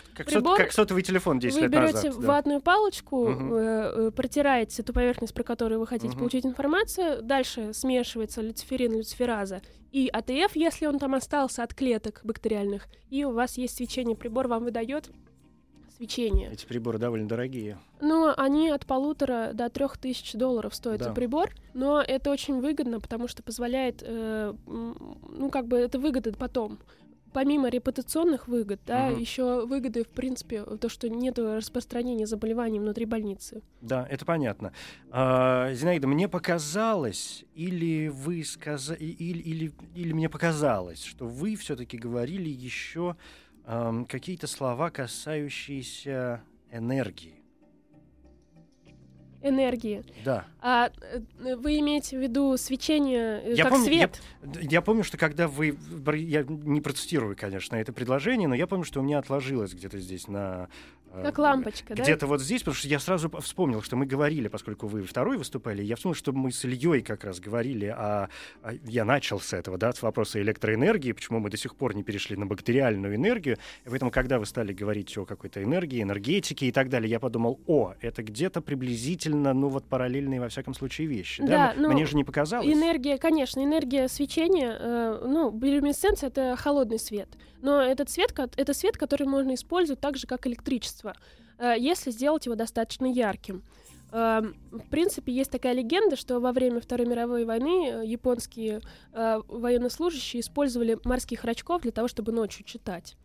сотовый телефон 10 Вы лет берете назад. да. ватную палочку, э, э, протираете ту поверхность, про которую вы хотите Мгм. Получить информацию, дальше смешивается люциферин, люцифераза и АТФ, если он там остался от клеток бактериальных, и у вас есть свечение, прибор вам выдает свечение. Эти приборы довольно дорогие. Ну, они от полутора до трех тысяч долларов стоит Да. прибор, но это очень выгодно, потому что позволяет, э, ну, как бы это выгода потом. Помимо репутационных выгод, да, Мгм. еще выгоды, в принципе, то, что нет распространения заболеваний внутри больницы. Да, это понятно. А, Зинаида, мне показалось, или вы сказали, или, или, или мне показалось, что вы все-таки говорили еще ам, какие-то слова, касающиеся энергии. Энергии. Да. А э, вы имеете в виду свечение э, Я как помню- я- свет? Д- Я помню, что когда вы... Я не процитирую, конечно, это предложение, но я помню, что у меня отложилось где-то здесь на... э, Как лампочка, да? Где-то вот здесь, потому что я сразу вспомнил, что мы говорили, поскольку вы второй выступали, я вспомнил, что мы с Ильей как раз говорили, о, о- я начал с этого, да, с вопроса электроэнергии, почему мы до сих пор не перешли на бактериальную энергию, и поэтому, когда вы стали говорить о какой-то энергии, энергетике и так далее, я подумал, о, это где-то приблизительно, ну вот параллельные, во всяком случае, вещи. Да, М- ну, Мне же не показалось. Энергия, конечно, энергия свечения, э, ну, биолюминесценция — это холодный свет. Но этот свет, это свет, который можно использовать так же, как электричество, э, если сделать его достаточно ярким. Э, в принципе, есть такая легенда, что во время Второй мировой войны э, японские э, военнослужащие использовали морских рачков для того, чтобы ночью читать.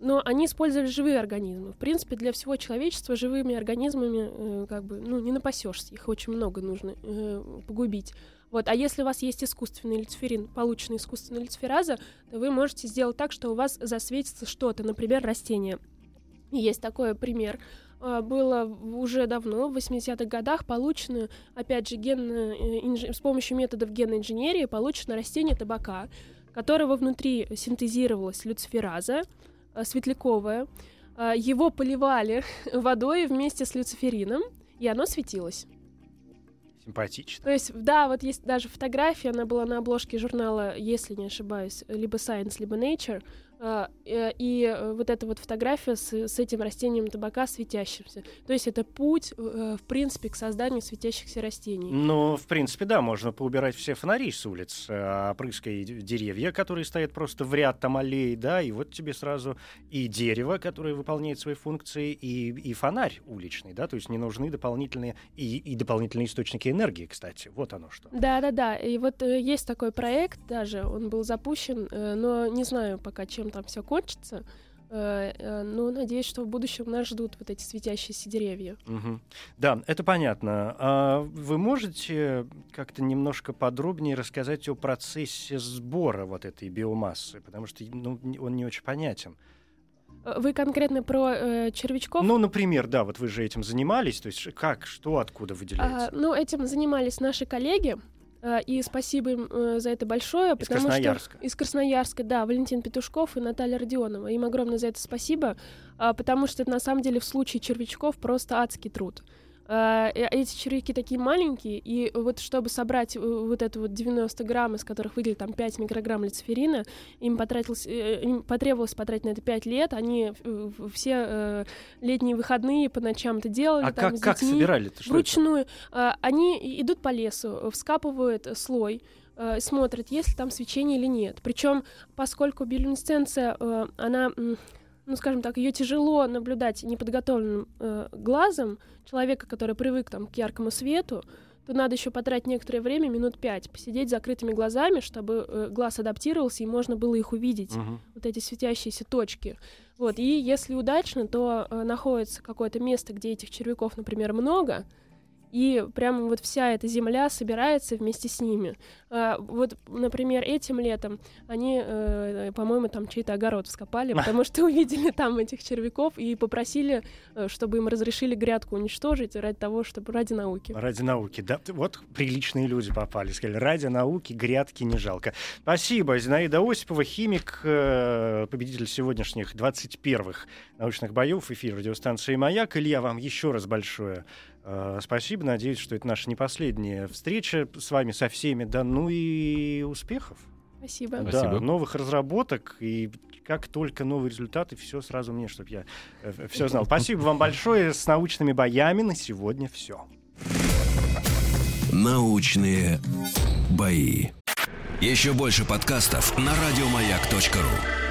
Но они использовали живые организмы. В принципе, для всего человечества живыми организмами э, как бы, ну, не напасешься. Их очень много нужно э, погубить. Вот. А если у вас есть искусственный люциферин, полученный искусственной люцифераза, то вы можете сделать так, что у вас засветится что-то, например, растение. Есть такой пример. А, Было уже давно, в 80-х годах, получено, опять же, генно, э, инж- с помощью методов генной инженерии получено растение табака, которого внутри синтезировалась люцифераза, э, светляковая. А, Его поливали водой вместе с люциферином, и оно светилось. Симпатично. То есть, да, вот есть даже фотография, она была на обложке журнала, если не ошибаюсь, либо Science, либо Nature. А, э, и э, вот эта вот фотография с, с этим растением табака светящимся. То есть это путь, э, в принципе, к созданию светящихся растений. Ну, в принципе, да, можно поубирать все фонари с улиц, опрыскай деревья, которые стоят просто в ряд там аллей, да, и вот тебе сразу и дерево, которое выполняет свои функции, и, и фонарь уличный, да, то есть не нужны дополнительные и, и дополнительные источники энергии, кстати, вот оно что. Да-да-да, и вот есть такой проект даже, он был запущен, но не знаю пока, чем чем там все кончится. Э, э, но надеюсь, что в будущем нас ждут вот эти светящиеся деревья. Угу. Да, это понятно. А вы можете как-то немножко подробнее рассказать о процессе сбора вот этой биомассы, потому что ну, он не очень понятен. Э, вы конкретно про э, червячков? Ну, например, да, вот вы же этим занимались, то есть как, что, откуда выделяется? А, ну, этим занимались наши коллеги. Э, и спасибо им э, за это большое. Из потому Красноярска. Что... Из Красноярска, да, Валентин Петушков и Наталья Родионова. Им огромное за это спасибо, а, потому что это на самом деле в случае червячков просто адский труд. Uh, эти червяки такие маленькие, и вот чтобы собрать э, вот это вот 90 грамм, из которых выделили там 5 микрограмм люциферина, им, потратилось, э, им потребовалось потратить на это 5 лет, они все uh, летние выходные по ночам это делали. А там, как, как собирали-то? Вручную. Uh, они идут по лесу, вскапывают слой, смотрят, есть ли там свечение или нет. Причем, поскольку биолюминесценция, она ну, скажем так, ее тяжело наблюдать неподготовленным э, глазом человека, который привык там, к яркому свету, то надо еще потратить некоторое время, минут пять, посидеть с закрытыми глазами, чтобы э, глаз адаптировался и можно было их увидеть, uh-huh. вот эти светящиеся точки. Вот, и если удачно, то э, находится какое-то место, где этих червяков, например, много, и прямо вот вся эта земля собирается вместе с ними. А, вот, например, этим летом они, э, по-моему, там чей-то огород вскопали, потому что увидели там этих червяков и попросили, э, чтобы им разрешили грядку уничтожить ради того, чтобы ради науки. Ради науки, да. Вот приличные люди попали. Сказали, ради науки грядки не жалко. Спасибо. Зинаида Осипова, химик, э, победитель сегодняшних 21-х научных боев в эфире радиостанции «Маяк». Илья, вам еще раз большое спасибо, надеюсь, что это наша не последняя встреча с вами, со всеми. Да, ну и успехов. Спасибо. Да, Спасибо. новых разработок и как только новые результаты, все сразу мне, чтобы я э, все знал. Спасибо вам большое. С научными боями на сегодня все. Научные бои. Еще больше подкастов на радиомаяк.ру.